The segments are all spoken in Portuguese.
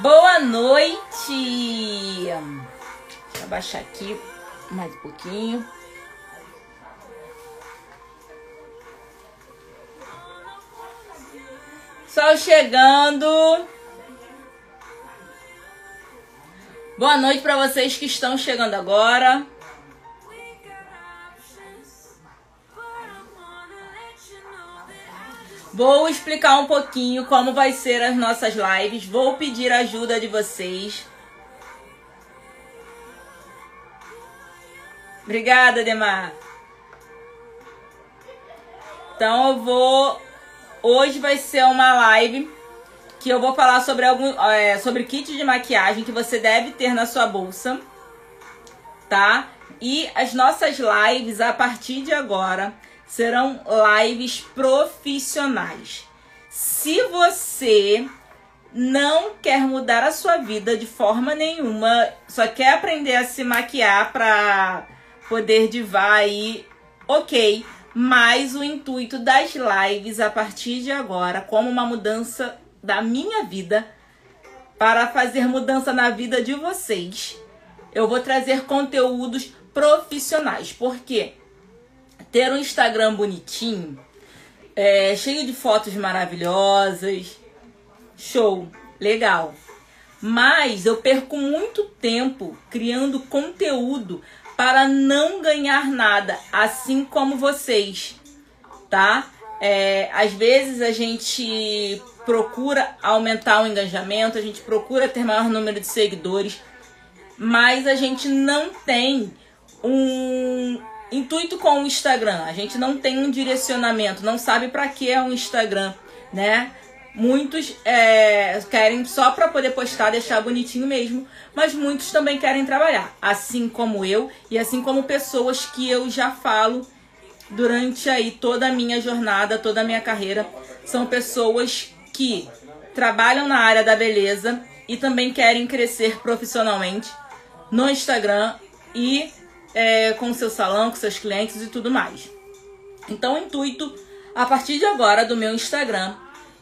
Boa noite! Eu abaixar aqui mais um pouquinho. Sol chegando. Boa noite para vocês que estão chegando agora. Vou explicar um pouquinho como vai ser as nossas lives. Vou pedir ajuda de vocês. Obrigada, Demar. Então eu vou. Hoje vai ser uma live que eu vou falar sobre algum, é, sobre kit de maquiagem que você deve ter na sua bolsa, tá? E as nossas lives a partir de agora serão lives profissionais. Se você não quer mudar a sua vida de forma nenhuma, só quer aprender a se maquiar para poder divar aí, ok. Mas o intuito das lives a partir de agora, como uma mudança da minha vida, para fazer mudança na vida de vocês, eu vou trazer conteúdos profissionais. Por quê? Ter um Instagram bonitinho, é, cheio de fotos maravilhosas, show, legal. Mas eu perco muito tempo criando conteúdo para não ganhar nada, assim como vocês, tá? É, às vezes a gente procura aumentar o engajamento, a gente procura ter maior número de seguidores, mas a gente não tem um, intuito com o Instagram. A gente não tem um direcionamento, não sabe para que é um Instagram, né? Muitos é, querem só para poder postar, deixar bonitinho mesmo, mas muitos também querem trabalhar, assim como eu e assim como pessoas que eu já falo durante aí toda a minha jornada, toda a minha carreira, são pessoas que trabalham na área da beleza e também querem crescer profissionalmente no Instagram e é, com o seu salão, com seus clientes e tudo mais. Então, o intuito, a partir de agora, do meu Instagram,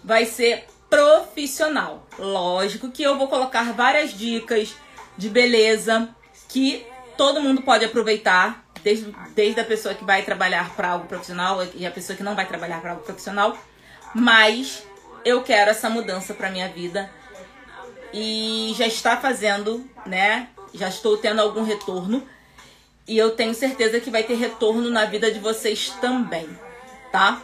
vai ser profissional. Lógico que eu vou colocar várias dicas de beleza que todo mundo pode aproveitar, desde, desde a pessoa que vai trabalhar para algo profissional e a pessoa que não vai trabalhar para algo profissional. Mas eu quero essa mudança para minha vida e já está fazendo, né? Já estou tendo algum retorno e eu tenho certeza que vai ter retorno na vida de vocês também, tá?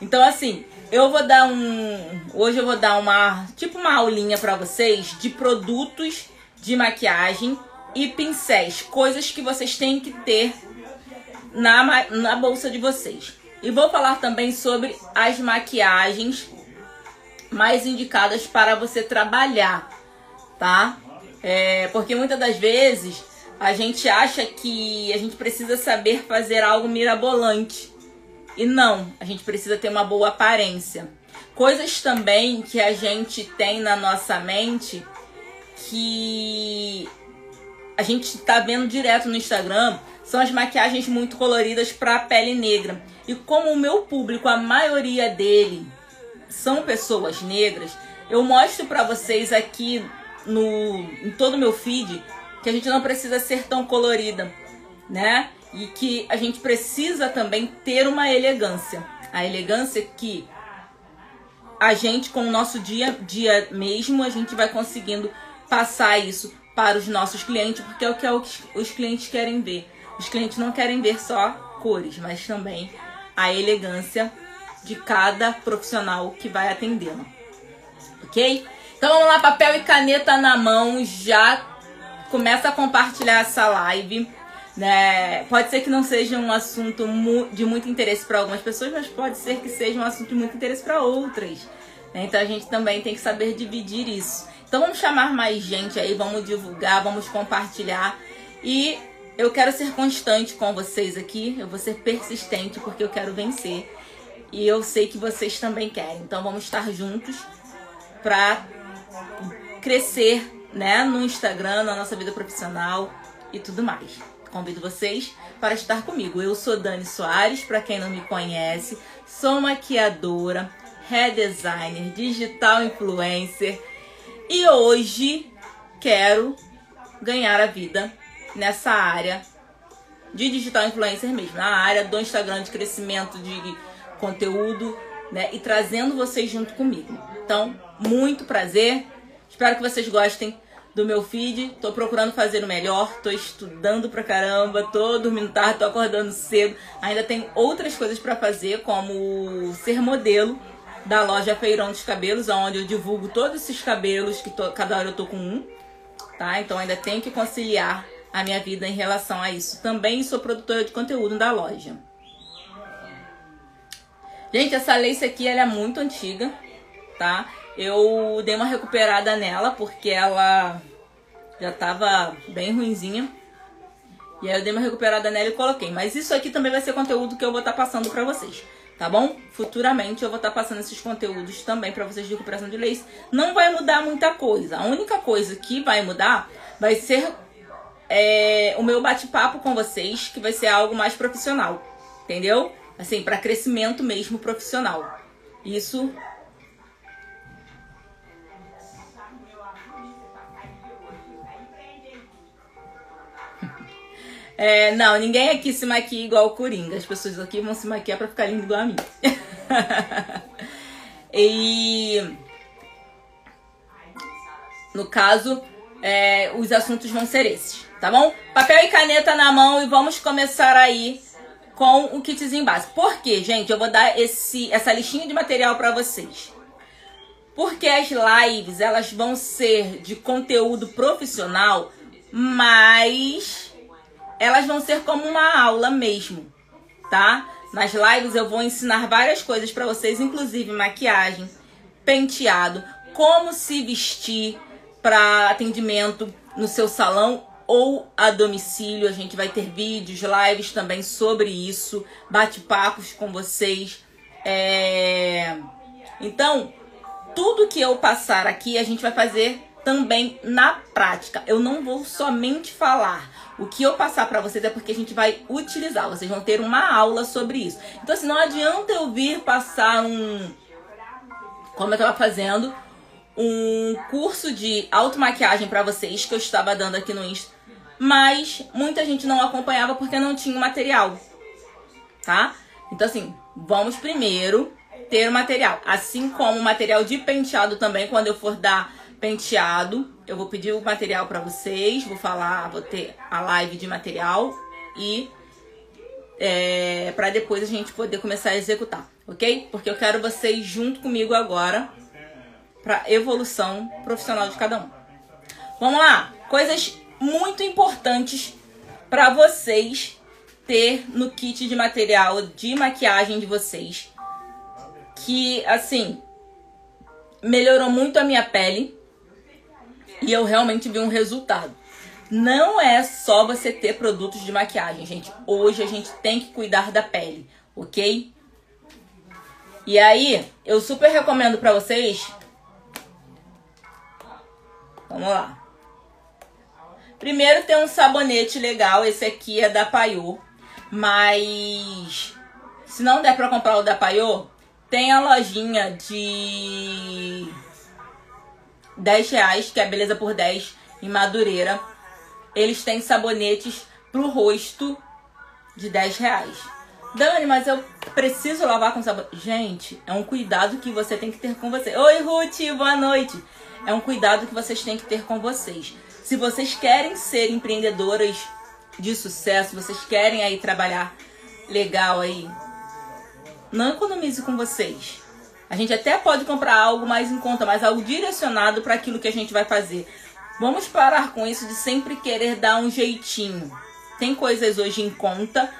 Então assim, eu vou dar um, hoje eu vou dar uma, tipo uma aulinha para vocês de produtos de maquiagem e pincéis, coisas que vocês têm que ter na, na bolsa de vocês. E vou falar também sobre as maquiagens mais indicadas para você trabalhar, tá? É, porque muitas das vezes a gente acha que a gente precisa saber fazer algo mirabolante. E não, a gente precisa ter uma boa aparência. Coisas também que a gente tem na nossa mente que a gente tá vendo direto no Instagram são as maquiagens muito coloridas para pele negra. E como o meu público, a maioria dele são pessoas negras, eu mostro para vocês aqui no em todo o meu feed que a gente não precisa ser tão colorida, né? E que a gente precisa também ter uma elegância. A elegância que a gente, com o nosso dia dia mesmo, a gente vai conseguindo passar isso para os nossos clientes, porque é o que os clientes querem ver. Os clientes não querem ver só cores, mas também a elegância de cada profissional que vai atendê-lo. Ok? Então vamos lá, papel e caneta na mão, já começa a compartilhar essa live. Né? Pode ser que não seja um assunto de muito interesse para algumas pessoas, mas pode ser que seja um assunto de muito interesse para outras. Né? Então a gente também tem que saber dividir isso. Então vamos chamar mais gente aí, vamos divulgar, vamos compartilhar. E eu quero ser constante com vocês aqui, eu vou ser persistente porque eu quero vencer. E eu sei que vocês também querem. Então vamos estar juntos para crescer né, no Instagram, na nossa vida profissional e tudo mais. Convido vocês para estar comigo. Eu sou Dani Soares, para quem não me conhece, sou maquiadora, hair designer, digital influencer. E hoje quero ganhar a vida nessa área de digital influencer mesmo, na área do Instagram de crescimento de conteúdo, né? E trazendo vocês junto comigo. Então, muito prazer. Espero que vocês gostem do meu feed. Tô procurando fazer o melhor, tô estudando pra caramba, tô dormindo tarde, tô acordando cedo. Ainda tem outras coisas para fazer, como ser modelo da loja Feirão dos Cabelos, onde eu divulgo todos esses cabelos, que tô, cada hora eu tô com um, tá? Então ainda tenho que conciliar a minha vida em relação a isso. Também sou produtora de conteúdo da loja. Gente, essa lace aqui ela é muito antiga, tá? Eu dei uma recuperada nela porque ela já tava bem ruinzinha. E aí eu dei uma recuperada nela e coloquei. Mas isso aqui também vai ser conteúdo que eu vou estar tá passando pra vocês. Tá bom? Futuramente eu vou estar tá passando esses conteúdos também para vocês de recuperação de lace. Não vai mudar muita coisa. A única coisa que vai mudar vai ser é, o meu bate-papo com vocês, que vai ser algo mais profissional. Entendeu? Assim, para crescimento mesmo profissional. Isso É, não, ninguém aqui se maquia igual o Coringa. As pessoas aqui vão se maquiar pra ficar lindo igual a mim. e. No caso, é, os assuntos vão ser esses, tá bom? Papel e caneta na mão e vamos começar aí com o kitzinho básico. Por quê, gente? Eu vou dar esse, essa listinha de material para vocês. Porque as lives, elas vão ser de conteúdo profissional, mas elas vão ser como uma aula mesmo, tá? Nas lives eu vou ensinar várias coisas para vocês, inclusive maquiagem, penteado, como se vestir para atendimento no seu salão ou a domicílio. A gente vai ter vídeos, lives também sobre isso, bate-papos com vocês. É... Então, tudo que eu passar aqui a gente vai fazer também na prática. Eu não vou somente falar. O que eu passar para vocês é porque a gente vai utilizar. Vocês vão ter uma aula sobre isso. Então, assim, não adianta eu vir passar um. Como eu estava fazendo, um curso de automaquiagem para vocês que eu estava dando aqui no Insta. Mas muita gente não acompanhava porque não tinha material. Tá? Então, assim, vamos primeiro ter o material. Assim como o material de penteado também, quando eu for dar penteado. Eu vou pedir o material para vocês, vou falar, vou ter a live de material e é, para depois a gente poder começar a executar, ok? Porque eu quero vocês junto comigo agora para evolução profissional de cada um. Vamos lá, coisas muito importantes para vocês ter no kit de material de maquiagem de vocês, que assim melhorou muito a minha pele e eu realmente vi um resultado. Não é só você ter produtos de maquiagem, gente. Hoje a gente tem que cuidar da pele, ok? E aí, eu super recomendo pra vocês. Vamos lá. Primeiro tem um sabonete legal, esse aqui é da Paiô. Mas se não der pra comprar o da Paiô, tem a lojinha de 10 reais, que é Beleza por 10, em Madureira. Eles têm sabonetes pro rosto de 10 reais. Dani, mas eu preciso lavar com sabonete. Gente, é um cuidado que você tem que ter com você. Oi, Ruth, boa noite. É um cuidado que vocês têm que ter com vocês. Se vocês querem ser empreendedoras de sucesso, vocês querem aí trabalhar legal aí, não economize com vocês. A gente até pode comprar algo mais em conta, mas algo direcionado para aquilo que a gente vai fazer. Vamos parar com isso de sempre querer dar um jeitinho. Tem coisas hoje em conta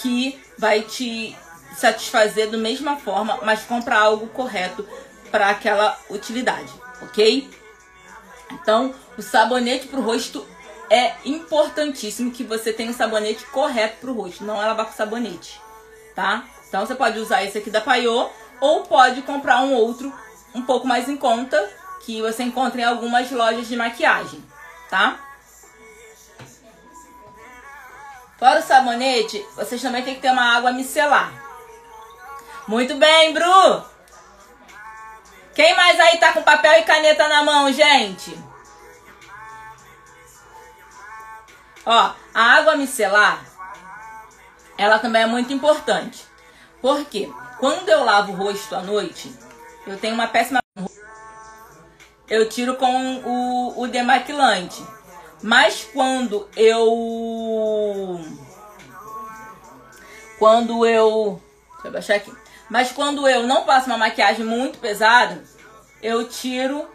que vai te satisfazer da mesma forma, mas compra algo correto para aquela utilidade, ok? Então, o sabonete para o rosto é importantíssimo que você tenha um sabonete correto para o rosto, não é lavar com sabonete, tá? Então, você pode usar esse aqui da Paiô ou pode comprar um outro um pouco mais em conta, que você encontra em algumas lojas de maquiagem, tá? Fora o sabonete, vocês também tem que ter uma água micelar. Muito bem, Bru! Quem mais aí tá com papel e caneta na mão, gente? Ó, a água micelar, ela também é muito importante. Porque quando eu lavo o rosto à noite, eu tenho uma péssima. Eu tiro com o, o demaquilante. Mas quando eu. Quando eu. Deixa eu baixar aqui. Mas quando eu não passo uma maquiagem muito pesada, eu tiro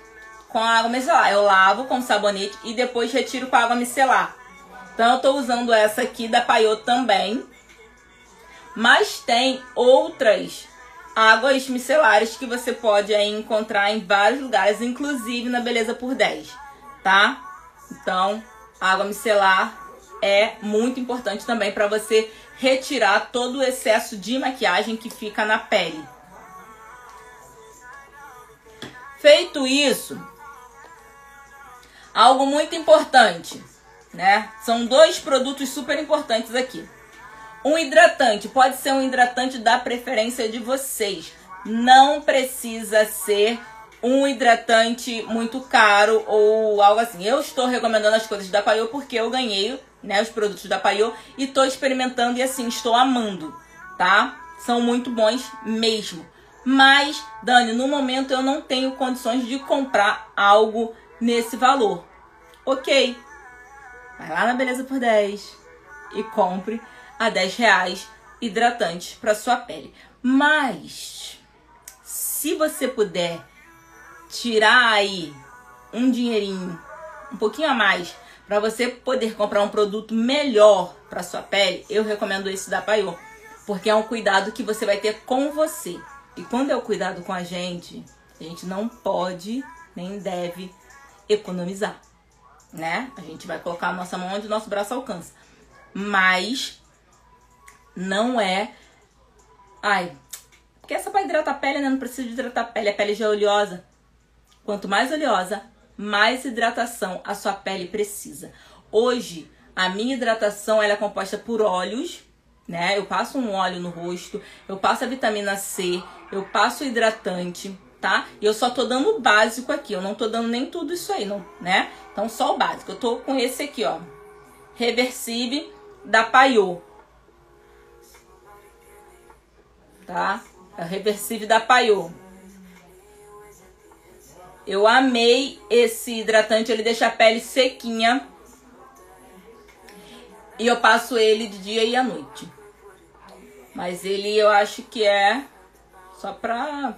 com a água micelar. Eu lavo com sabonete e depois retiro com a água micelar. Então eu tô usando essa aqui da Paiô também. Mas tem outras águas micelares que você pode aí encontrar em vários lugares, inclusive na Beleza por 10, tá? Então, água micelar é muito importante também para você retirar todo o excesso de maquiagem que fica na pele. Feito isso, algo muito importante, né? São dois produtos super importantes aqui. Um hidratante pode ser um hidratante da preferência de vocês. Não precisa ser um hidratante muito caro ou algo assim. Eu estou recomendando as coisas da Paiô porque eu ganhei, né, os produtos da Paiô e estou experimentando e assim estou amando, tá? São muito bons mesmo. Mas, Dani, no momento eu não tenho condições de comprar algo nesse valor. Ok. Vai lá na Beleza por 10 e compre a 10 reais hidratante para sua pele. Mas, se você puder tirar aí um dinheirinho, um pouquinho a mais, para você poder comprar um produto melhor para sua pele, eu recomendo esse da Paiô, porque é um cuidado que você vai ter com você. E quando é o cuidado com a gente, a gente não pode nem deve economizar, né? A gente vai colocar a nossa mão onde o nosso braço alcança. Mas não é. Ai, porque essa para hidratar a pele, né? Não precisa de hidratar a pele, a pele já é oleosa. Quanto mais oleosa, mais hidratação a sua pele precisa. Hoje, a minha hidratação ela é composta por óleos, né? Eu passo um óleo no rosto, eu passo a vitamina C, eu passo hidratante, tá? E eu só tô dando o básico aqui, eu não tô dando nem tudo isso aí, não, né? Então só o básico. Eu tô com esse aqui, ó. Reversive da Paiô. Tá? É o Reversive da Paiô. Eu amei esse hidratante, ele deixa a pele sequinha. E eu passo ele de dia e à noite. Mas ele eu acho que é só pra.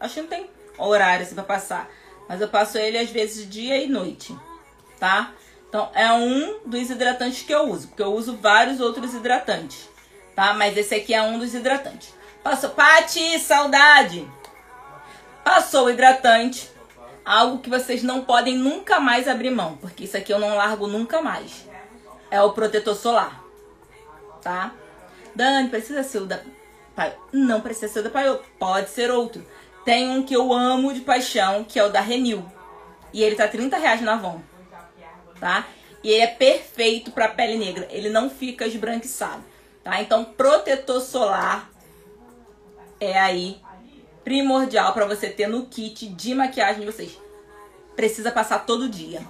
Acho que não tem horário assim pra passar. Mas eu passo ele às vezes dia e noite, tá? Então é um dos hidratantes que eu uso, porque eu uso vários outros hidratantes, tá? Mas esse aqui é um dos hidratantes. Passou, Pati, saudade! Passou o hidratante, algo que vocês não podem nunca mais abrir mão, porque isso aqui eu não largo nunca mais. É o protetor solar, tá? Dani, precisa ser o da Paiô? Não precisa ser o da Paiô, pode ser outro. Tem um que eu amo de paixão, que é o da Renew. E ele tá 30 reais na Avon, tá? E ele é perfeito para pele negra, ele não fica esbranquiçado, tá? Então, protetor solar é aí primordial para você ter no kit de maquiagem de vocês. Precisa passar todo dia,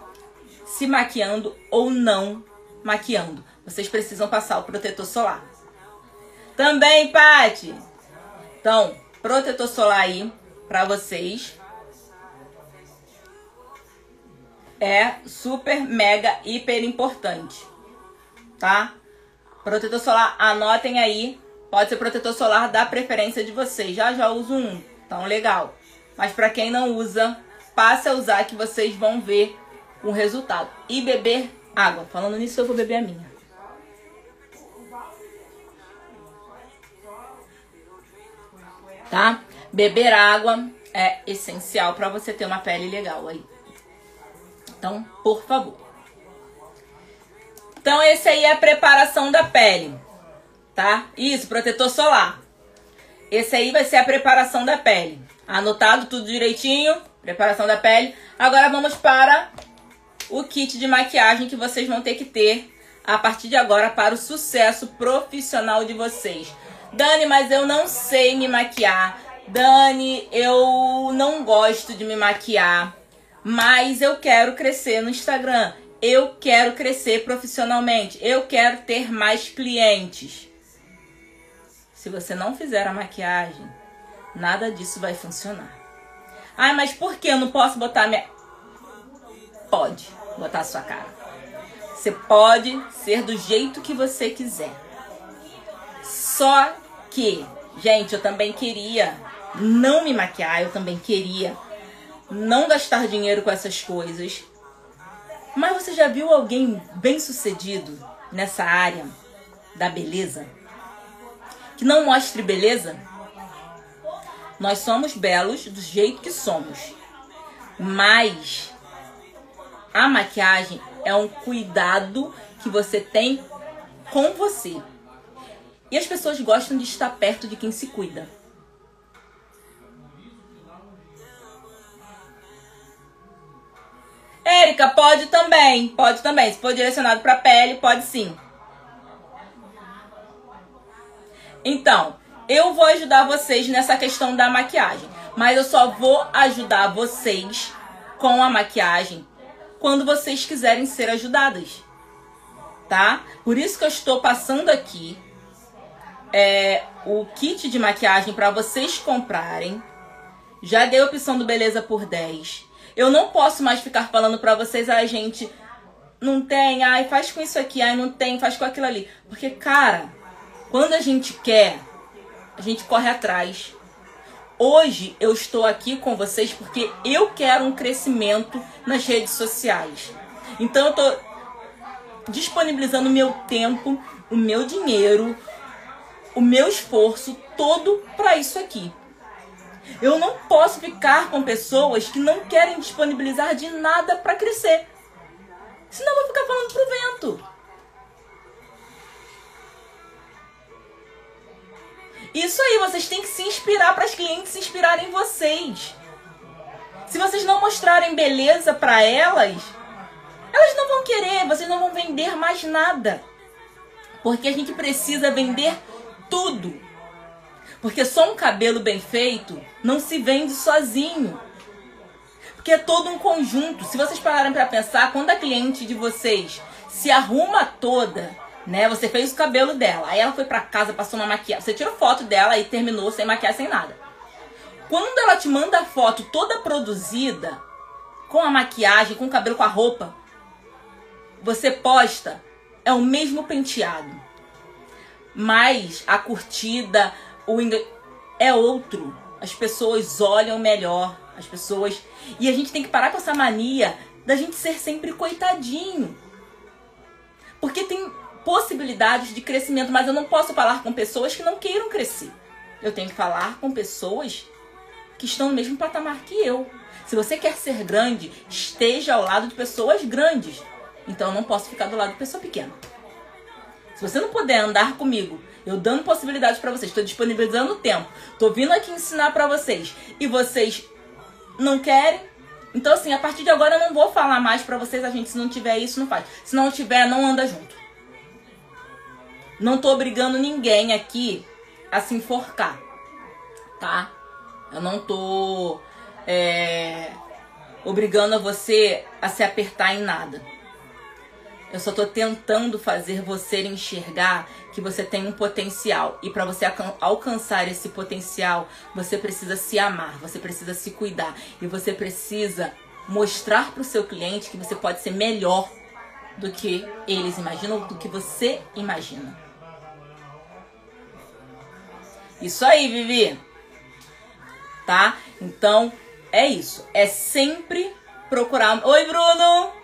se maquiando ou não maquiando. Vocês precisam passar o protetor solar. Também, Pati. Então, protetor solar aí para vocês. É super, mega, hiper importante. Tá? Protetor solar, anotem aí Pode ser protetor solar da preferência de vocês. Já já uso um, então legal. Mas para quem não usa, passe a usar que vocês vão ver o resultado. E beber água. Falando nisso, eu vou beber a minha. Tá? Beber água é essencial para você ter uma pele legal aí. Então, por favor. Então, esse aí é a preparação da pele tá? Isso, protetor solar. Esse aí vai ser a preparação da pele. Anotado tudo direitinho, preparação da pele. Agora vamos para o kit de maquiagem que vocês vão ter que ter a partir de agora para o sucesso profissional de vocês. Dani, mas eu não sei me maquiar. Dani, eu não gosto de me maquiar, mas eu quero crescer no Instagram. Eu quero crescer profissionalmente. Eu quero ter mais clientes. Se você não fizer a maquiagem, nada disso vai funcionar. Ai, mas por que eu não posso botar minha. Pode botar a sua cara. Você pode ser do jeito que você quiser. Só que, gente, eu também queria não me maquiar, eu também queria não gastar dinheiro com essas coisas. Mas você já viu alguém bem sucedido nessa área da beleza? Que não mostre beleza? Nós somos belos do jeito que somos. Mas a maquiagem é um cuidado que você tem com você. E as pessoas gostam de estar perto de quem se cuida. Érica, pode também. Pode também. Se for direcionado para pele, pode sim. Então, eu vou ajudar vocês nessa questão da maquiagem. Mas eu só vou ajudar vocês com a maquiagem quando vocês quiserem ser ajudadas. Tá? Por isso que eu estou passando aqui é, o kit de maquiagem para vocês comprarem. Já dei a opção do Beleza por 10. Eu não posso mais ficar falando pra vocês, ai, gente, não tem, ai, faz com isso aqui, ai, não tem, faz com aquilo ali. Porque, cara, quando a gente quer, a gente corre atrás. Hoje eu estou aqui com vocês porque eu quero um crescimento nas redes sociais. Então eu tô disponibilizando o meu tempo, o meu dinheiro, o meu esforço todo para isso aqui. Eu não posso ficar com pessoas que não querem disponibilizar de nada para crescer. Senão eu vou ficar falando pro vento. Isso aí, vocês têm que se inspirar para as clientes se inspirarem em vocês. Se vocês não mostrarem beleza para elas, elas não vão querer, vocês não vão vender mais nada. Porque a gente precisa vender tudo. Porque só um cabelo bem feito não se vende sozinho. Porque é todo um conjunto. Se vocês pararem para pensar, quando a cliente de vocês se arruma toda, né? Você fez o cabelo dela, aí ela foi para casa, passou uma maquiagem. Você tirou foto dela e terminou sem maquiagem, sem nada. Quando ela te manda a foto toda produzida, com a maquiagem, com o cabelo, com a roupa, você posta, é o mesmo penteado. Mas a curtida, o inglês é outro. As pessoas olham melhor, as pessoas. E a gente tem que parar com essa mania da gente ser sempre coitadinho. Porque tem possibilidades de crescimento, mas eu não posso falar com pessoas que não queiram crescer. Eu tenho que falar com pessoas que estão no mesmo patamar que eu. Se você quer ser grande, esteja ao lado de pessoas grandes. Então eu não posso ficar do lado de pessoa pequena. Se você não puder andar comigo eu dando possibilidades para vocês, estou disponibilizando tempo, estou vindo aqui ensinar para vocês e vocês não querem. Então assim, a partir de agora eu não vou falar mais para vocês, a gente se não tiver isso não faz. Se não tiver, não anda junto. Não tô obrigando ninguém aqui a se enforcar, tá? Eu não tô é, obrigando a você a se apertar em nada. Eu só tô tentando fazer você enxergar que você tem um potencial e para você alcançar esse potencial, você precisa se amar, você precisa se cuidar e você precisa mostrar para o seu cliente que você pode ser melhor do que eles imaginam, do que você imagina. Isso aí, Vivi. Tá? Então, é isso. É sempre procurar. Oi, Bruno!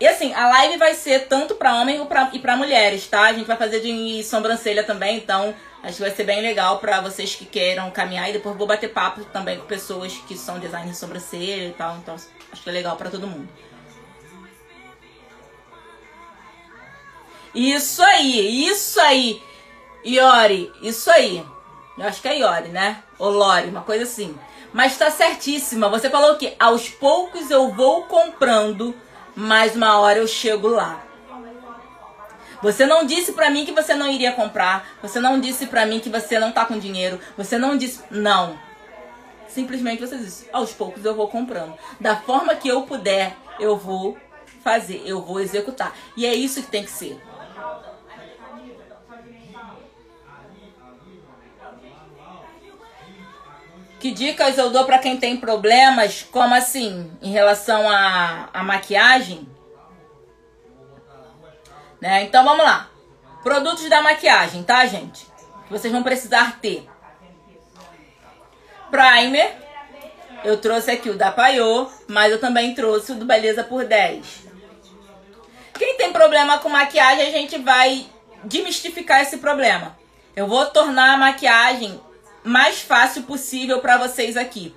E assim, a live vai ser tanto para homem e para mulheres, tá? A gente vai fazer de sobrancelha também, então acho que vai ser bem legal para vocês que queiram caminhar. E depois vou bater papo também com pessoas que são designers de sobrancelha e tal. Então acho que é legal para todo mundo. Isso aí, isso aí. Iori, isso aí. Eu acho que é Iori, né? Ou Lori, uma coisa assim. Mas tá certíssima. Você falou que aos poucos eu vou comprando mas uma hora eu chego lá. Você não disse para mim que você não iria comprar. Você não disse para mim que você não tá com dinheiro. Você não disse. Não. Simplesmente você diz, aos poucos eu vou comprando. Da forma que eu puder, eu vou fazer, eu vou executar. E é isso que tem que ser. Que dicas eu dou para quem tem problemas, como assim, em relação à, maquiagem? Né? Então vamos lá. Produtos da maquiagem, tá, gente? Que vocês vão precisar ter. Primer. Eu trouxe aqui o da Paiô, mas eu também trouxe o do Beleza por 10. Quem tem problema com maquiagem, a gente vai demistificar esse problema. Eu vou tornar a maquiagem mais fácil possível para vocês aqui,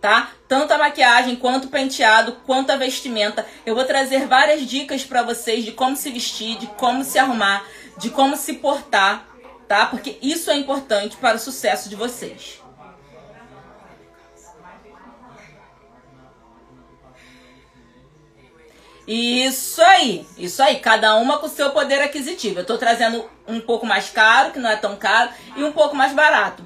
tá? Tanto a maquiagem, quanto o penteado, quanto a vestimenta. Eu vou trazer várias dicas para vocês de como se vestir, de como se arrumar, de como se portar, tá? Porque isso é importante para o sucesso de vocês. Isso aí, isso aí, cada uma com seu poder aquisitivo. Eu tô trazendo um pouco mais caro, que não é tão caro, e um pouco mais barato,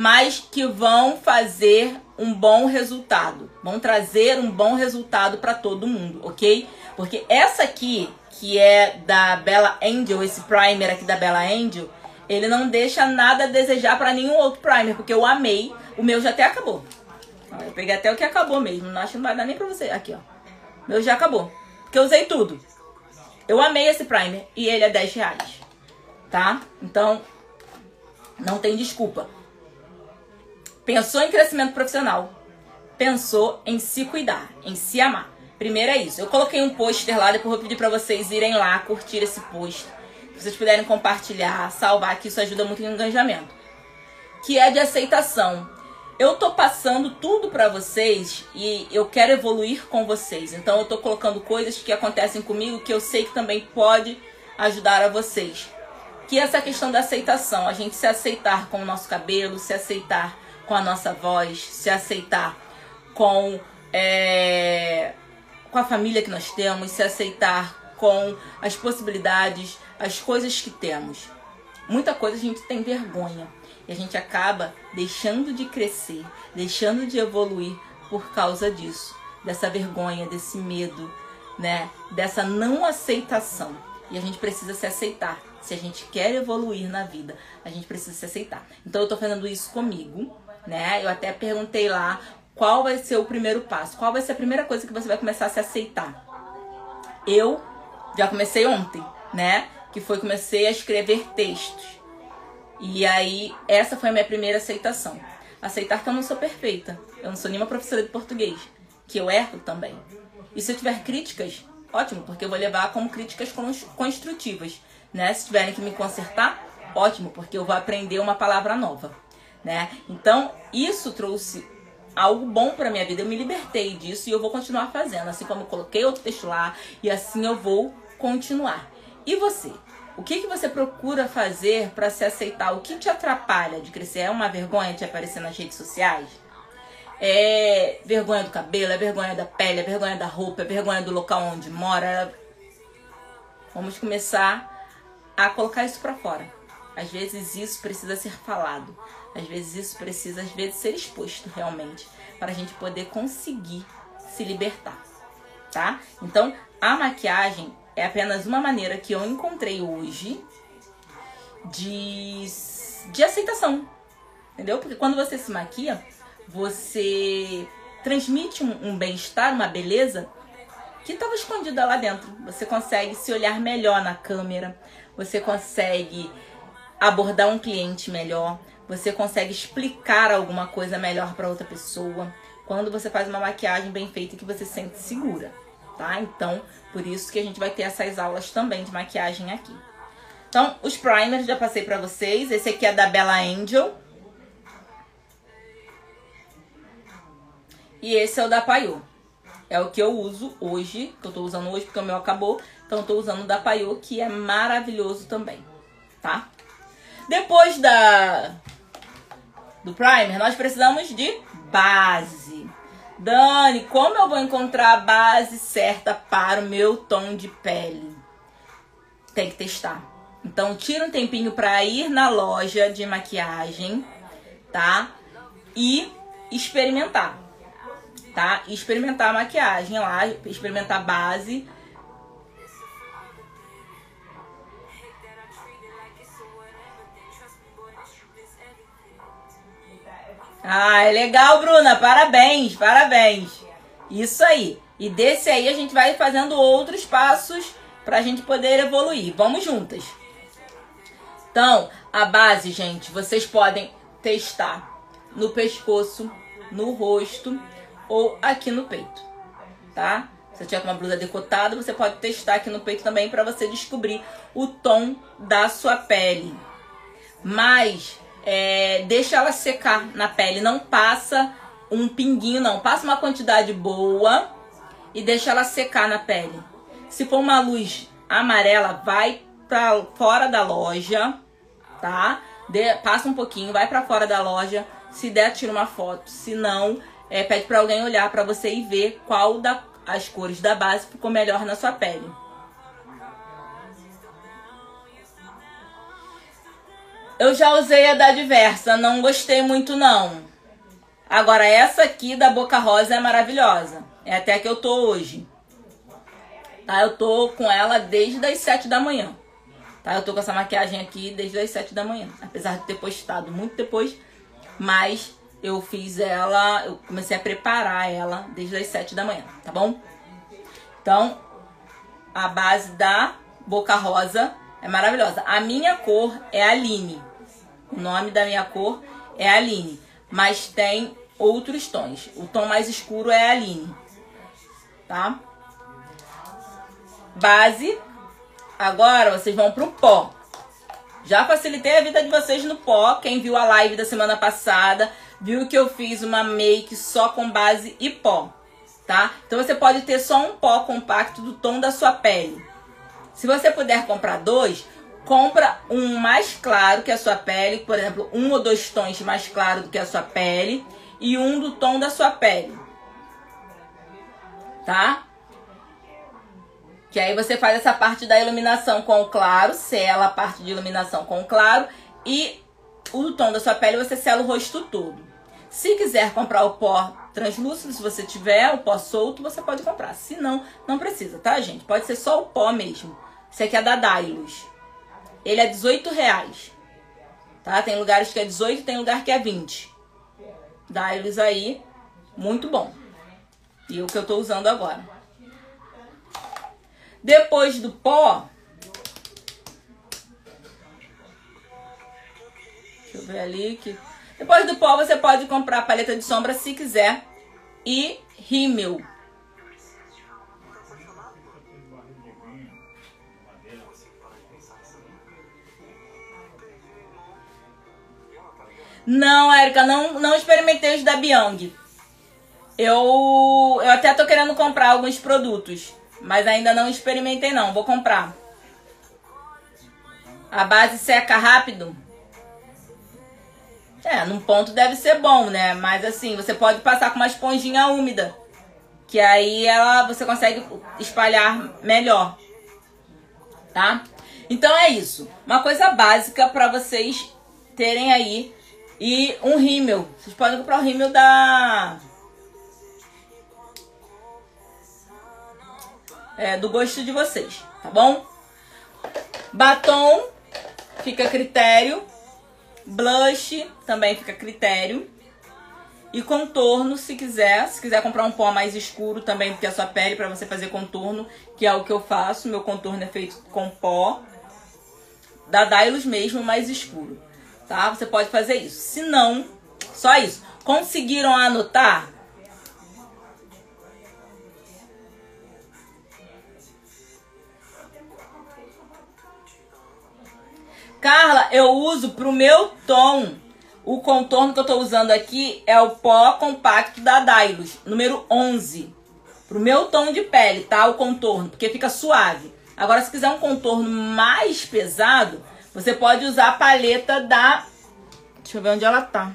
mas que vão fazer um bom resultado, vão trazer um bom resultado para todo mundo, ok? Porque essa aqui, que é da Bella Angel, esse primer aqui da Bella Angel, ele não deixa nada a desejar para nenhum outro primer, porque eu amei, o meu já até acabou. Eu peguei até o que acabou mesmo, não acho que não vai dar nem pra você. Aqui, ó. Meu já acabou. Porque eu usei tudo. Eu amei esse primer e ele é 10 reais. Tá? Então, não tem desculpa. Pensou em crescimento profissional. Pensou em se cuidar, em se amar. Primeiro é isso. Eu coloquei um pôster lá, depois vou pedir pra vocês irem lá, curtir esse pôster. Se vocês puderem compartilhar, salvar, que isso ajuda muito no engajamento. Que é de aceitação eu tô passando tudo para vocês e eu quero evoluir com vocês. Então eu tô colocando coisas que acontecem comigo que eu sei que também pode ajudar a vocês. Que é essa questão da aceitação, a gente se aceitar com o nosso cabelo, se aceitar com a nossa voz, se aceitar com é, com a família que nós temos, se aceitar com as possibilidades, as coisas que temos. Muita coisa a gente tem vergonha. E a gente acaba deixando de crescer, deixando de evoluir por causa disso, dessa vergonha, desse medo, né? Dessa não aceitação. E a gente precisa se aceitar. Se a gente quer evoluir na vida, a gente precisa se aceitar. Então eu tô fazendo isso comigo, né? Eu até perguntei lá qual vai ser o primeiro passo, qual vai ser a primeira coisa que você vai começar a se aceitar. Eu já comecei ontem, né? Que foi comecei a escrever textos. E aí, essa foi a minha primeira aceitação. Aceitar que eu não sou perfeita. Eu não sou nenhuma professora de português. Que eu erro também. E se eu tiver críticas, ótimo, porque eu vou levar como críticas construtivas. Né? Se tiverem que me consertar, ótimo, porque eu vou aprender uma palavra nova. Né? Então, isso trouxe algo bom para minha vida. Eu me libertei disso e eu vou continuar fazendo. Assim como eu coloquei outro texto lá, e assim eu vou continuar. E você? O que, que você procura fazer para se aceitar? O que te atrapalha de crescer? É uma vergonha de aparecer nas redes sociais? É vergonha do cabelo, é vergonha da pele, é vergonha da roupa, é vergonha do local onde mora. Vamos começar a colocar isso para fora. Às vezes isso precisa ser falado. Às vezes isso precisa, às vezes, ser exposto realmente. Para a gente poder conseguir se libertar. Tá? Então, a maquiagem é apenas uma maneira que eu encontrei hoje de, de aceitação. Entendeu? Porque quando você se maquia, você transmite um, um bem-estar, uma beleza que estava escondida lá dentro. Você consegue se olhar melhor na câmera, você consegue abordar um cliente melhor, você consegue explicar alguma coisa melhor para outra pessoa. Quando você faz uma maquiagem bem feita que você se sente segura, tá? Então, por isso que a gente vai ter essas aulas também de maquiagem aqui. Então, os primers já passei pra vocês. Esse aqui é da Bella Angel. E esse é o da Paiô. É o que eu uso hoje, que eu tô usando hoje porque o meu acabou. Então, eu tô usando o da Paiô, que é maravilhoso também, tá? Depois da do primer, nós precisamos de base. Dani, como eu vou encontrar a base certa para o meu tom de pele? Tem que testar. Então, tira um tempinho para ir na loja de maquiagem, tá? E experimentar, tá? Experimentar a maquiagem lá, experimentar a base. Ah, é legal, Bruna. Parabéns, parabéns. Isso aí. E desse aí a gente vai fazendo outros passos para a gente poder evoluir. Vamos juntas. Então, a base, gente, vocês podem testar no pescoço, no rosto ou aqui no peito, tá? Se você tiver com uma blusa decotada, você pode testar aqui no peito também para você descobrir o tom da sua pele. Mas é, deixa ela secar na pele, não passa um pinguinho, não. Passa uma quantidade boa e deixa ela secar na pele. Se for uma luz amarela, vai para fora da loja, tá? De, passa um pouquinho, vai para fora da loja. Se der, tira uma foto. Se não, é, pede para alguém olhar para você e ver qual das as cores da base ficou melhor na sua pele. Eu já usei a da diversa, não gostei muito não. Agora essa aqui da Boca Rosa é maravilhosa. É até que eu tô hoje. Tá? Eu tô com ela desde as 7 da manhã. Tá? Eu tô com essa maquiagem aqui desde as 7 da manhã. Apesar de ter postado muito depois. Mas eu fiz ela, eu comecei a preparar ela desde as 7 da manhã, tá bom? Então, a base da Boca Rosa é maravilhosa. A minha cor é Aline. O nome da minha cor é Aline. Mas tem outros tons. O tom mais escuro é Aline. Tá? Base. Agora vocês vão pro pó. Já facilitei a vida de vocês no pó. Quem viu a live da semana passada, viu que eu fiz uma make só com base e pó, tá? Então você pode ter só um pó compacto do tom da sua pele. Se você puder comprar dois, compra um mais claro que a sua pele, por exemplo, um ou dois tons mais claro do que a sua pele e um do tom da sua pele. Tá? Que aí você faz essa parte da iluminação com o claro, sela a parte de iluminação com o claro e o tom da sua pele você sela o rosto todo. Se quiser comprar o pó translúcido, se você tiver o pó solto, você pode comprar. Se não, não precisa, tá, gente? Pode ser só o pó mesmo. Esse aqui é da Dailos. Ele é 18 reais. Tá? Tem lugares que é 18, tem lugar que é 20. Dailos aí, muito bom. E o que eu tô usando agora. Depois do pó, deixa eu ver ali que depois do pó você pode comprar paleta de sombra se quiser e rímel. Não, Érica, não, não experimentei os da Biang. Eu, eu até tô querendo comprar alguns produtos, mas ainda não experimentei não, vou comprar. A base seca rápido? É, num ponto deve ser bom, né? Mas assim, você pode passar com uma esponjinha úmida. Que aí ela você consegue espalhar melhor. Tá? Então é isso. Uma coisa básica para vocês terem aí. E um rímel. Vocês podem comprar o rímel da. É, do gosto de vocês, tá bom? Batom, fica a critério. Blush também fica a critério. E contorno, se quiser. Se quiser comprar um pó mais escuro também do que a sua pele para você fazer contorno, que é o que eu faço. Meu contorno é feito com pó. Da Dylos mesmo, mais escuro. Tá? Você pode fazer isso. Se não, só isso. Conseguiram anotar? Carla, eu uso pro meu tom. O contorno que eu tô usando aqui é o pó compacto da Dylos, número 11. Pro meu tom de pele, tá? O contorno, porque fica suave. Agora, se quiser um contorno mais pesado, você pode usar a paleta da... Deixa eu ver onde ela tá.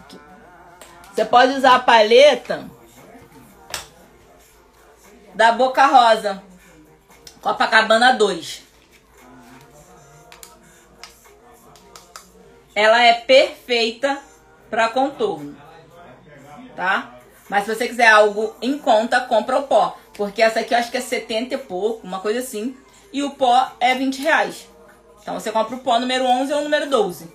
Aqui. Você pode usar a paleta da Boca Rosa. Copacabana 2. ela é perfeita para contorno. tá? Mas se você quiser algo em conta, compra o pó. Porque essa aqui eu acho que é 70 e pouco, uma coisa assim. E o pó é 20 reais. Então você compra o pó número 11 ou número 12.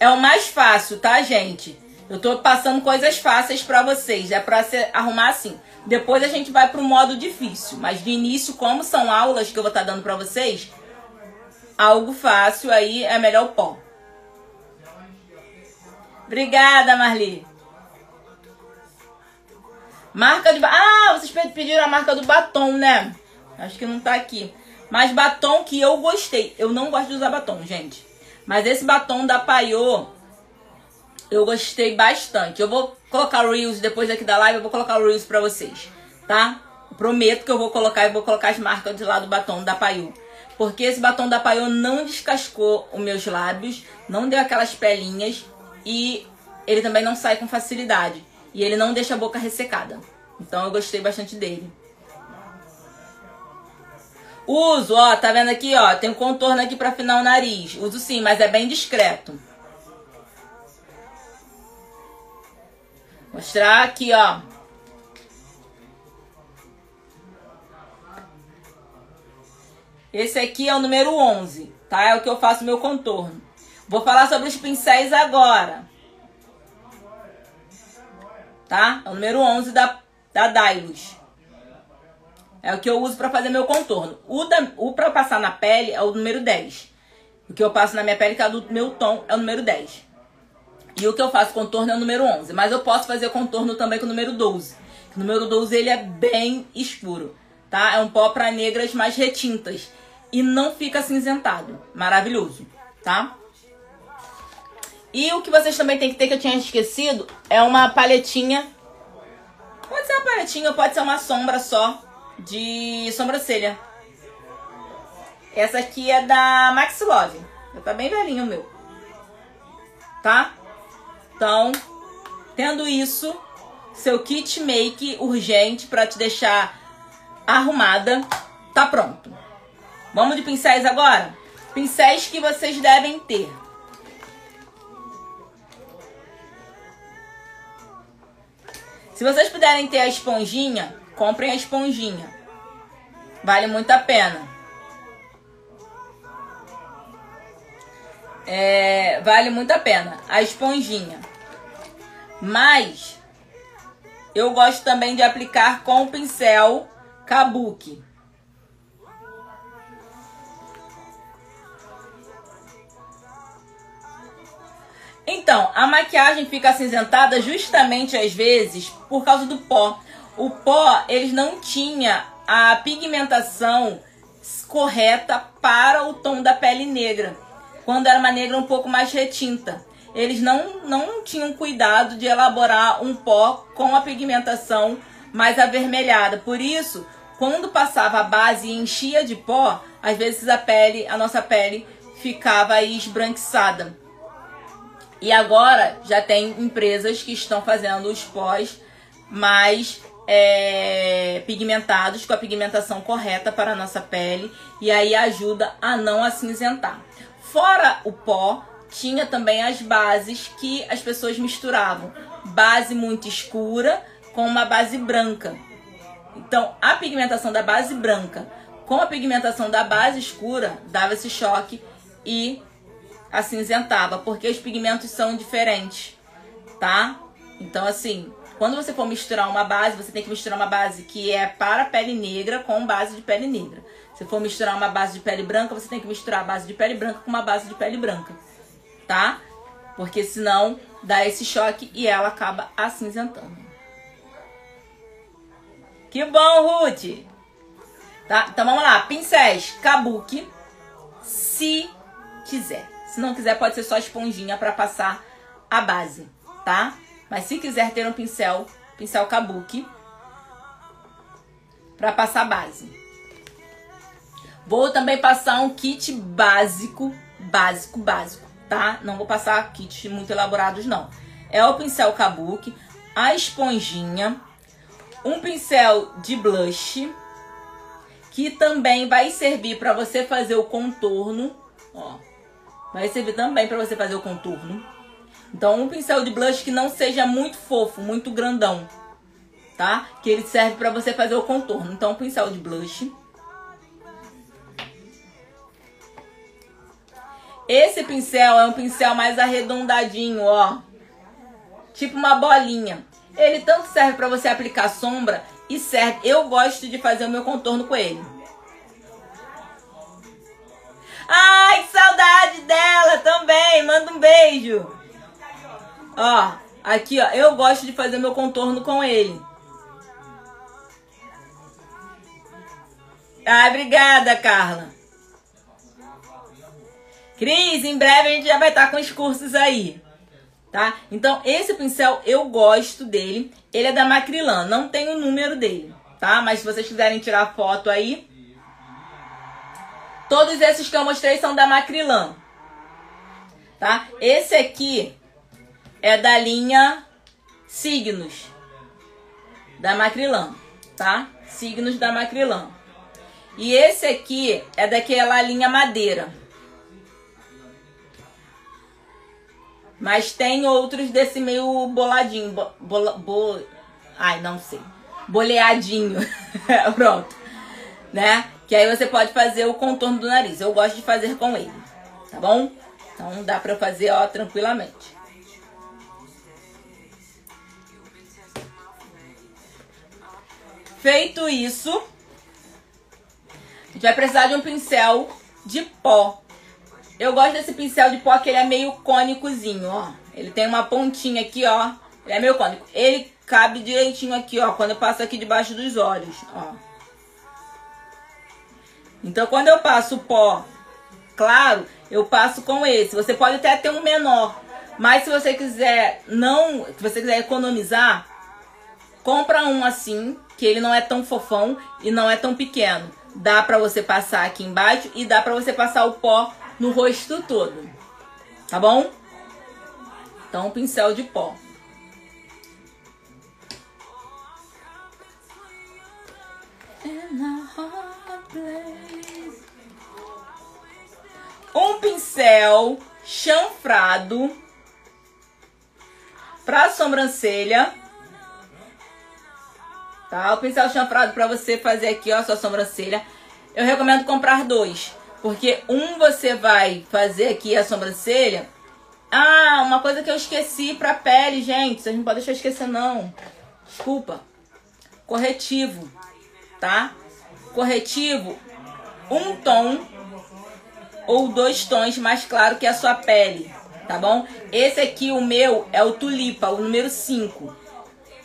É o mais fácil, tá, gente? Eu tô passando coisas fáceis para vocês. É pra se arrumar assim. Depois a gente vai pro modo difícil. Mas de início, como são aulas que eu vou estar tá dando pra vocês, algo fácil aí é melhor o pó. Obrigada, Marli. Marca de... Ah, vocês pediram a marca do batom, né? Acho que não tá aqui. Mas batom que eu gostei. Eu não gosto de usar batom, gente. Mas esse batom da Paiô, eu gostei bastante. Eu vou colocar o Reels depois aqui da live, eu vou colocar o Reels pra vocês, tá? Prometo que eu vou colocar e vou colocar as marcas de lá do batom da Paiô. Porque esse batom da Paiô não descascou os meus lábios, não deu aquelas pelinhas e ele também não sai com facilidade. E ele não deixa a boca ressecada. Então eu gostei bastante dele. Uso, ó, tá vendo aqui, ó, tem um contorno aqui pra afinar o nariz. Uso sim, mas é bem discreto. Mostrar aqui, ó. Esse aqui é o número 11, tá? É o que eu faço meu contorno. Vou falar sobre os pincéis agora. Tá? É o número 11 da, da Dailus. É o que eu uso para fazer meu contorno. O, da, o para passar na pele é o número 10. O que eu passo na minha pele, que é do meu tom, é o número 10. E o que eu faço contorno é o número 11. Mas eu posso fazer contorno também com o número 12. O número 12 ele é bem escuro, tá? É um pó para negras mais retintas. E não fica cinzentado. Maravilhoso, tá? E o que vocês também tem que ter, que eu tinha esquecido, é uma paletinha. Pode ser uma paletinha, pode ser uma sombra só de sobrancelha. Essa aqui é da Max Love. Já tá bem velhinho meu. Tá? Então, tendo isso, seu kit make urgente para te deixar arrumada tá pronto. Vamos de pincéis agora? Pincéis que vocês devem ter. Se vocês puderem ter a esponjinha, comprem a esponjinha. Vale muito a pena. É, vale muito a pena a esponjinha. Mas eu gosto também de aplicar com o pincel Kabuki. Então, a maquiagem fica acinzentada justamente às vezes por causa do pó o pó, eles não tinha a pigmentação correta para o tom da pele negra, quando era uma negra um pouco mais retinta. Eles não, não tinham cuidado de elaborar um pó com a pigmentação mais avermelhada. Por isso, quando passava a base e enchia de pó, às vezes a pele, a nossa pele ficava esbranquiçada. E agora já tem empresas que estão fazendo os pós mais é, pigmentados com a pigmentação correta para a nossa pele e aí ajuda a não acinzentar. Fora o pó, tinha também as bases que as pessoas misturavam. Base muito escura com uma base branca. Então, a pigmentação da base branca com a pigmentação da base escura dava esse choque e acinzentava, porque os pigmentos são diferentes, tá? Então, assim, quando você for misturar uma base, você tem que misturar uma base que é para pele negra com base de pele negra. Se for misturar uma base de pele branca, você tem que misturar a base de pele branca com uma base de pele branca, tá? Porque senão dá esse choque e ela acaba acinzentando. Que bom, Ruth! Tá? Então vamos lá, pincéis kabuki, se quiser. Se não quiser, pode ser só esponjinha para passar a base, tá? Mas se quiser ter um pincel, pincel kabuki, para passar base. Vou também passar um kit básico, básico, básico, tá? Não vou passar kits muito elaborados, não. É o pincel kabuki, a esponjinha, um pincel de blush, que também vai servir para você fazer o contorno, ó. Vai servir também para você fazer o contorno, Então, um pincel de blush que não seja muito fofo, muito grandão, tá? Que ele serve pra você fazer o contorno. Então, um pincel de blush. Esse pincel é um pincel mais arredondadinho, ó. Tipo uma bolinha. Ele tanto serve para você aplicar sombra e serve. Eu gosto de fazer o meu contorno com ele. Ai, que saudade dela também. Manda um beijo. Ó, aqui, ó. Eu gosto de fazer meu contorno com ele. Ai, obrigada, Carla. Cris, em breve a gente já vai estar com os cursos aí. Tá? Então, esse pincel eu gosto dele. Ele é da Macrilan, não tem o número dele, tá? Mas se vocês quiserem tirar foto aí, todos esses que eu mostrei são da Macrilan. Tá? Esse aqui é da linha Signos da Macrilan, tá? Signos da Macrilan. E esse aqui é daquela linha Madeira. Mas tem outros desse meio boladinho. Bo, bola, bo, ai, não sei. Boleadinho. Pronto. Né? Que aí você pode fazer o contorno do nariz. Eu gosto de fazer com ele. Tá bom? Então dá pra fazer, ó, tranquilamente. Feito isso, a gente vai precisar de um pincel de pó. Eu gosto desse pincel de pó que ele é meio cônicozinho, ó. Ele tem uma pontinha aqui, ó. Ele é meio cônico. Ele cabe direitinho aqui, ó, quando eu passo aqui debaixo dos olhos, ó. Então, quando eu passo pó claro, eu passo com esse. Você pode até ter um menor, mas se você quiser não, se você quiser economizar, compra um assim, que ele não é tão fofão e não é tão pequeno. Dá pra você passar aqui embaixo e dá pra você passar o pó no rosto todo. Tá bom? Então, um pincel de pó. Um pincel chanfrado para sobrancelha. Tá? O pincel chanfrado para você fazer aqui, ó, sua sobrancelha. Eu recomendo comprar dois. Porque um você vai fazer aqui a sobrancelha. Ah, uma coisa que eu esqueci pra pele, gente. Vocês não podem deixar eu esquecer, não. Desculpa. Corretivo, tá? Corretivo, um tom ou dois tons mais claro que a sua pele, tá bom? Esse aqui, o meu, é o Tulipa, o número 5.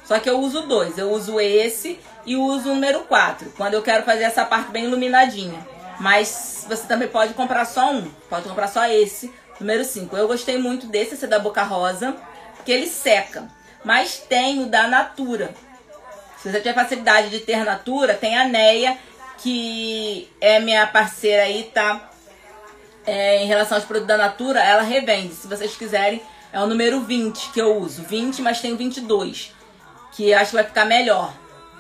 Só que eu uso dois. Eu uso esse e uso o número 4, quando eu quero fazer essa parte bem iluminadinha. Mas você também pode comprar só um. Pode comprar só esse, número 5. Eu gostei muito desse, esse é da Boca Rosa, porque ele seca. Mas tem o da Natura. Se você tiver facilidade de ter Natura, tem a Neia, que é minha parceira aí, tá? É, em relação aos produtos da Natura, ela revende. Se vocês quiserem, é o número 20 que eu uso. 20, mas tem o 22, que acho que vai ficar melhor.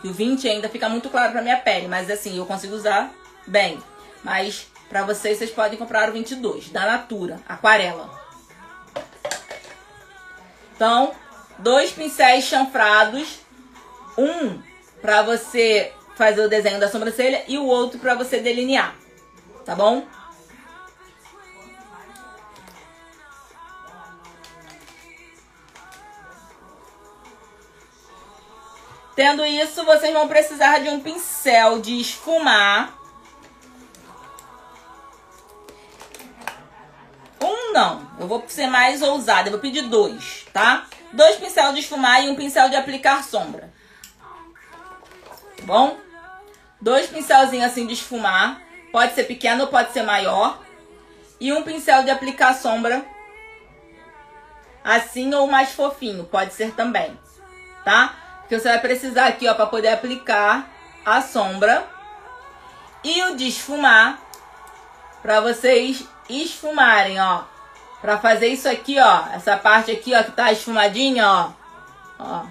E o 20 ainda fica muito claro pra minha pele, mas assim, eu consigo usar bem. Mas para vocês, vocês podem comprar o 22, da Natura, aquarela. Então, dois pincéis chanfrados. Um para você fazer o desenho da sobrancelha e o outro para você delinear. Tá bom? Tendo isso, vocês vão precisar de um pincel de esfumar Um não. Eu vou ser mais ousada. Eu vou pedir dois, tá? Dois pincéis de esfumar e um pincel de aplicar sombra. Tá bom? Dois pincelzinhos assim de esfumar. Pode ser pequeno pode ser maior. E um pincel de aplicar sombra. Assim ou mais fofinho. Pode ser também. Tá? Porque você vai precisar aqui, ó, pra poder aplicar a sombra. E o de esfumar. Pra vocês esfumarem, ó. Pra fazer isso aqui, ó. Essa parte aqui, ó, que tá esfumadinha, ó. Ó.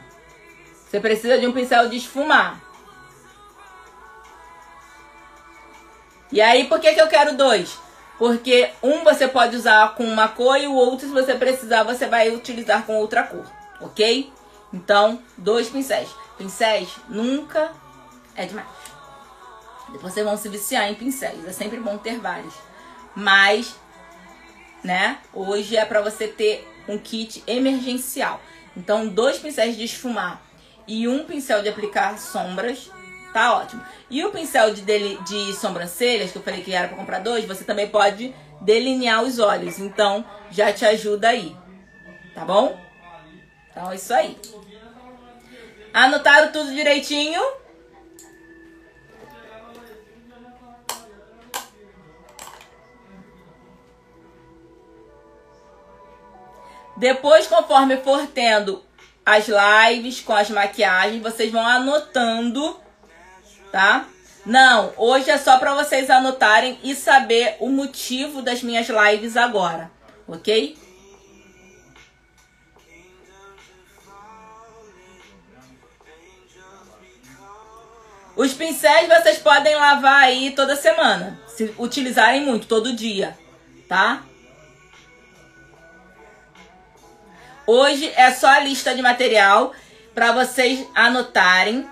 Você precisa de um pincel de esfumar. E aí, por que, que eu quero dois? Porque um você pode usar com uma cor e o outro, se você precisar, você vai utilizar com outra cor, ok? Então, dois pincéis. Pincéis nunca é demais. Depois vocês vão se viciar em pincéis. É sempre bom ter vários. Mas, né? Hoje é para você ter um kit emergencial. Então, dois pincéis de esfumar e um pincel de aplicar sombras, tá ótimo. E o pincel de, dele, de sobrancelhas, que eu falei que era para comprar dois, você também pode delinear os olhos. Então, já te ajuda aí. Tá bom? Então, é isso aí. Anotaram tudo direitinho? Depois, conforme for tendo as lives com as maquiagens, vocês vão anotando, tá? Não, hoje é só para vocês anotarem e saber o motivo das minhas lives agora, ok? Os pincéis vocês podem lavar aí toda semana, se utilizarem muito, todo dia, tá? Hoje é só a lista de material para vocês anotarem.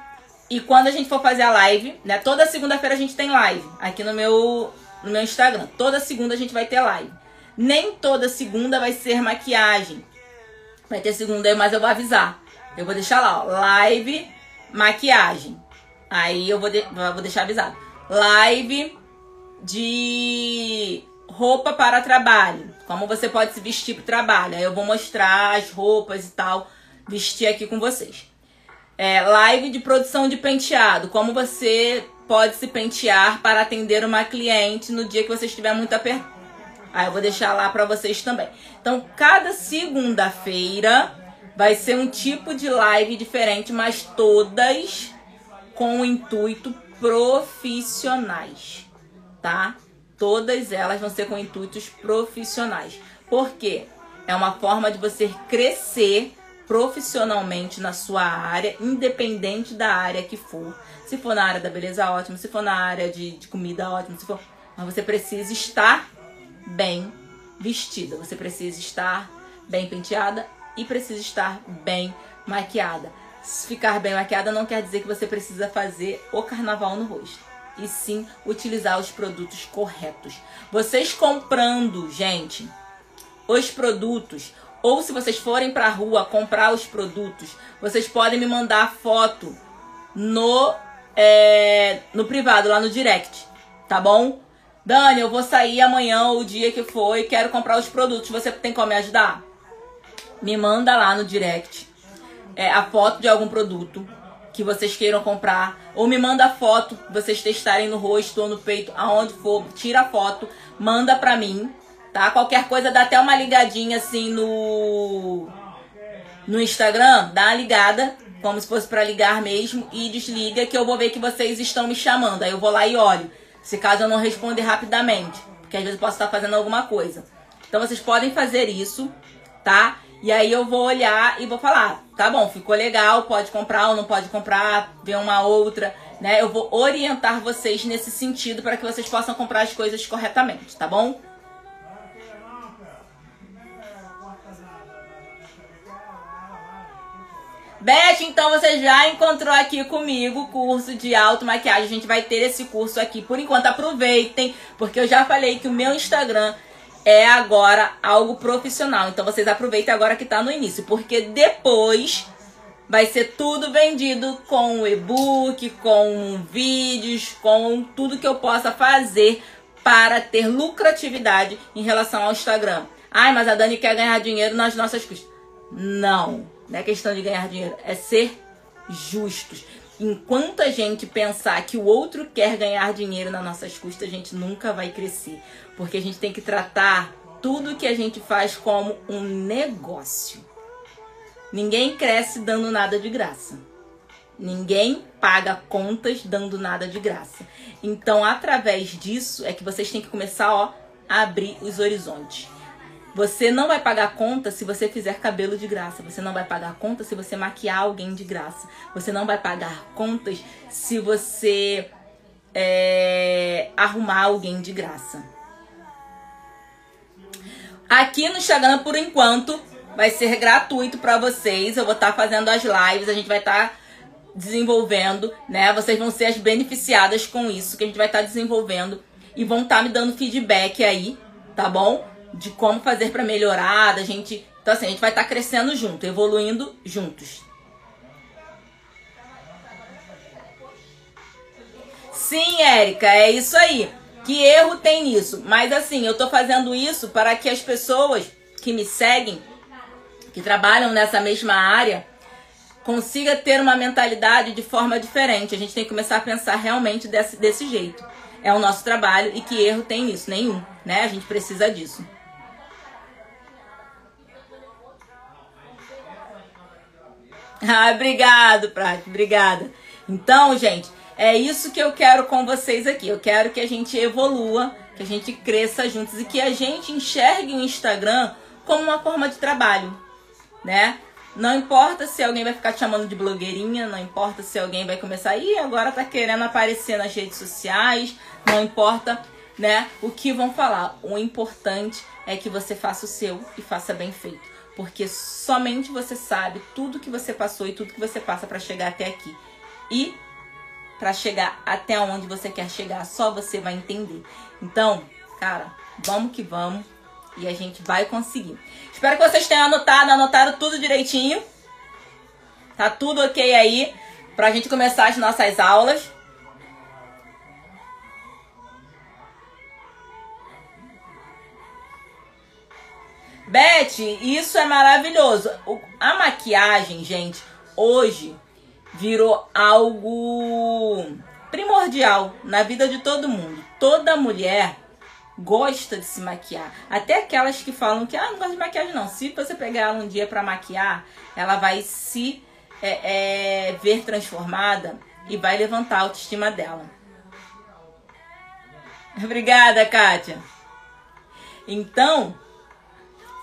E quando a gente for fazer a live, né? Toda segunda-feira a gente tem live aqui no meu, no meu Instagram. Toda segunda a gente vai ter live. Nem toda segunda vai ser maquiagem. Vai ter segunda, mas eu vou avisar. Eu vou deixar lá, ó, live, maquiagem. Aí eu vou, de, vou deixar avisado. Live de roupa para trabalho. Como você pode se vestir para o trabalho. Aí eu vou mostrar as roupas e tal, vestir aqui com vocês. É, live de produção de penteado. Como você pode se pentear para atender uma cliente no dia que você estiver muito apertado. Aí eu vou deixar lá para vocês também. Então, cada segunda-feira vai ser um tipo de live diferente, mas todas com o intuito profissionais, tá? Todas elas vão ser com intuitos profissionais. Por quê? É uma forma de você crescer profissionalmente na sua área, independente da área que for. Se for na área da beleza, ótimo. Se for na área de, de comida, ótimo. Se for... Mas você precisa estar bem vestida. Você precisa estar bem penteada e precisa estar bem maquiada. Ficar bem maquiada não quer dizer que você precisa fazer o carnaval no rosto e sim utilizar os produtos corretos. Vocês comprando, gente, os produtos, ou se vocês forem para a rua comprar os produtos, vocês podem me mandar foto no é, no privado, lá no direct, tá bom? Dani, eu vou sair amanhã ou o dia que for e quero comprar os produtos. Você tem como me ajudar? Me manda lá no direct é, a foto de algum produto que vocês queiram comprar, ou me manda foto, vocês testarem no rosto ou no peito, aonde for, tira a foto, manda pra mim, tá? Qualquer coisa dá até uma ligadinha assim no no Instagram, dá uma ligada, como se fosse para ligar mesmo e desliga que eu vou ver que vocês estão me chamando. Aí eu vou lá e olho. Se caso eu não responder rapidamente, porque às vezes eu posso estar fazendo alguma coisa. Então vocês podem fazer isso, tá? E aí eu vou olhar e vou falar, tá bom, ficou legal, pode comprar ou não pode comprar, ver uma outra, né? Eu vou orientar vocês nesse sentido para que vocês possam comprar as coisas corretamente, tá bom? Beth, então você já encontrou aqui comigo o curso de automaquiagem. A gente vai ter esse curso aqui. Por enquanto, aproveitem, porque eu já falei que o meu Instagram é agora algo profissional. Então vocês aproveitem agora que está no início, porque depois vai ser tudo vendido com e-book, com vídeos, com tudo que eu possa fazer para ter lucratividade em relação ao Instagram. Ai, mas a Dani quer ganhar dinheiro nas nossas custas. Não, não é questão de ganhar dinheiro, é ser justos. Enquanto a gente pensar que o outro quer ganhar dinheiro nas nossas custas, a gente nunca vai crescer. Porque a gente tem que tratar tudo que a gente faz como um negócio. Ninguém cresce dando nada de graça. Ninguém paga contas dando nada de graça. Então, através disso é que vocês têm que começar ó, a abrir os horizontes. Você não vai pagar conta se você fizer cabelo de graça. Você não vai pagar conta se você maquiar alguém de graça. Você não vai pagar contas se você é, arrumar alguém de graça. Aqui no Instagram, por enquanto, vai ser gratuito para vocês. Eu vou estar tá fazendo as lives, a gente vai estar tá desenvolvendo, né? Vocês vão ser as beneficiadas com isso que a gente vai estar tá desenvolvendo e vão estar tá me dando feedback aí, tá bom? De como fazer para melhorar, da gente. Então assim, a gente vai estar tá crescendo junto, evoluindo juntos. Sim, Érica, é isso aí. Que erro tem nisso? Mas assim, eu tô fazendo isso para que as pessoas que me seguem, que trabalham nessa mesma área, consiga ter uma mentalidade de forma diferente. A gente tem que começar a pensar realmente desse, desse jeito. É o nosso trabalho e que erro tem nisso? Nenhum, né? A gente precisa disso. Ah, obrigado, Prati, obrigada. Então, gente, é isso que eu quero com vocês aqui. Eu quero que a gente evolua, que a gente cresça juntos e que a gente enxergue o Instagram como uma forma de trabalho, né? Não importa se alguém vai ficar te chamando de blogueirinha, não importa se alguém vai começar, e agora tá querendo aparecer nas redes sociais, não importa, né, o que vão falar. O importante é que você faça o seu e faça bem feito, porque somente você sabe tudo que você passou e tudo que você passa para chegar até aqui. E para chegar até onde você quer chegar, só você vai entender. Então, cara, vamos que vamos e a gente vai conseguir. Espero que vocês tenham anotado, anotaram tudo direitinho. Tá tudo ok aí pra gente começar as nossas aulas. Beth, isso é maravilhoso. A maquiagem, gente, hoje virou algo primordial na vida de todo mundo. Toda mulher gosta de se maquiar. Até aquelas que falam que ah, não gosta de maquiagem não. Se você pegar ela um dia para maquiar, ela vai se é, é, ver transformada e vai levantar a autoestima dela. Obrigada, Kátia. Então,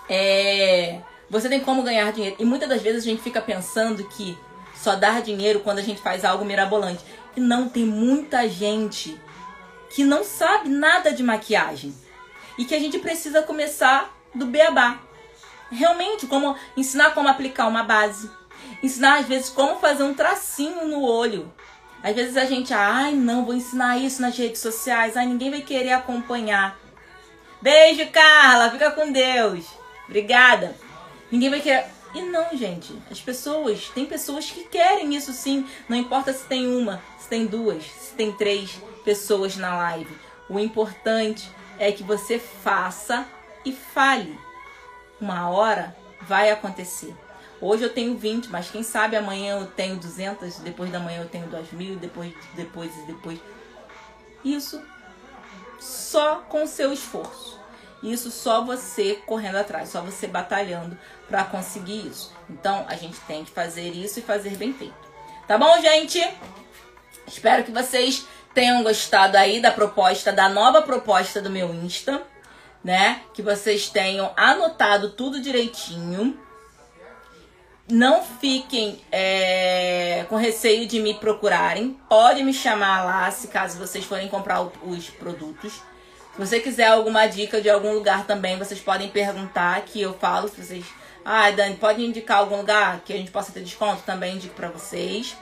é, você tem como ganhar dinheiro. E muitas das vezes a gente fica pensando que só dar dinheiro quando a gente faz algo mirabolante. E não, tem muita gente que não sabe nada de maquiagem e que a gente precisa começar do beabá. Realmente, como ensinar como aplicar uma base, ensinar às vezes como fazer um tracinho no olho. Às vezes a gente, ai, não, vou ensinar isso nas redes sociais, ai, ninguém vai querer acompanhar. Beijo, Carla, fica com Deus. Obrigada. Ninguém vai querer. E não, gente, as pessoas, tem pessoas que querem isso sim, não importa se tem uma, se tem duas, se tem três, pessoas na live. O importante é que você faça e fale. Uma hora vai acontecer. Hoje eu tenho 20, mas quem sabe amanhã eu tenho 200, depois da manhã eu tenho 2 mil, depois, depois e depois. Isso só com seu esforço. Isso só você correndo atrás, só você batalhando para conseguir isso. Então a gente tem que fazer isso e fazer bem feito. Tá bom, gente? Espero que vocês tenham gostado aí da proposta, da nova proposta do meu Insta, né? Que vocês tenham anotado tudo direitinho. Não fiquem é, com receio de me procurarem. Pode me chamar lá se caso vocês forem comprar os produtos. Se você quiser alguma dica de algum lugar também, vocês podem perguntar que eu falo. Se vocês. Ah, Dani, pode indicar algum lugar que a gente possa ter desconto? Também indico para vocês.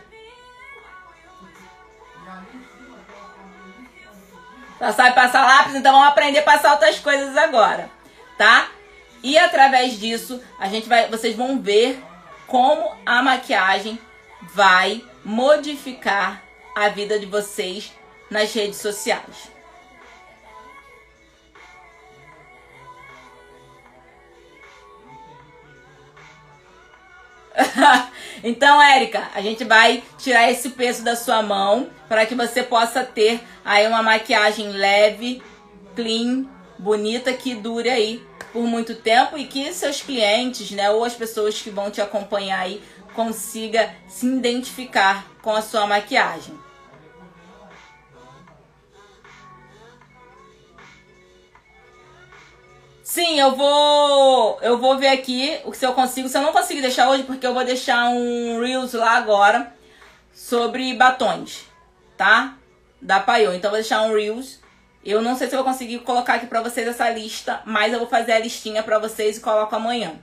Já sabe passar lápis, então vamos aprender a passar outras coisas agora, tá? E através disso, a gente vai, vocês vão ver como a maquiagem vai modificar a vida de vocês nas redes sociais. então, Érica, a gente vai tirar esse peso da sua mão para que você possa ter aí uma maquiagem leve, clean, bonita que dure aí por muito tempo e que seus clientes, né, ou as pessoas que vão te acompanhar aí consiga se identificar com a sua maquiagem. Sim, eu vou. Eu vou ver aqui o que eu consigo. Se eu não conseguir deixar hoje, porque eu vou deixar um Reels lá agora sobre batons, tá? Da Paiô. Então eu vou deixar um Reels Eu não sei se eu vou conseguir colocar aqui pra vocês essa lista, mas eu vou fazer a listinha pra vocês e coloco amanhã.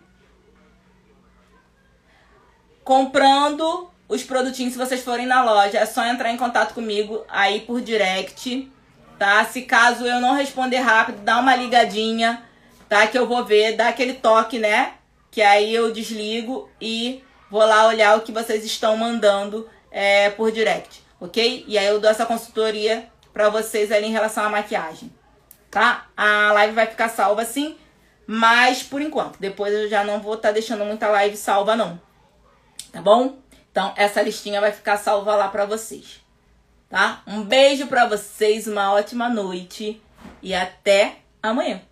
Comprando os produtinhos, se vocês forem na loja, é só entrar em contato comigo aí por direct, tá? Se caso eu não responder rápido, dá uma ligadinha, tá? Que eu vou ver, dá aquele toque, né? Que aí eu desligo e vou lá olhar o que vocês estão mandando é, por direct, ok? E aí eu dou essa consultoria pra vocês ali em relação à maquiagem, tá? A live vai ficar salva assim, mas por enquanto. Depois eu já não vou estar tá deixando muita live salva, não. Tá bom? Então, essa listinha vai ficar salva lá pra vocês. Tá? Um beijo pra vocês, uma ótima noite e até amanhã.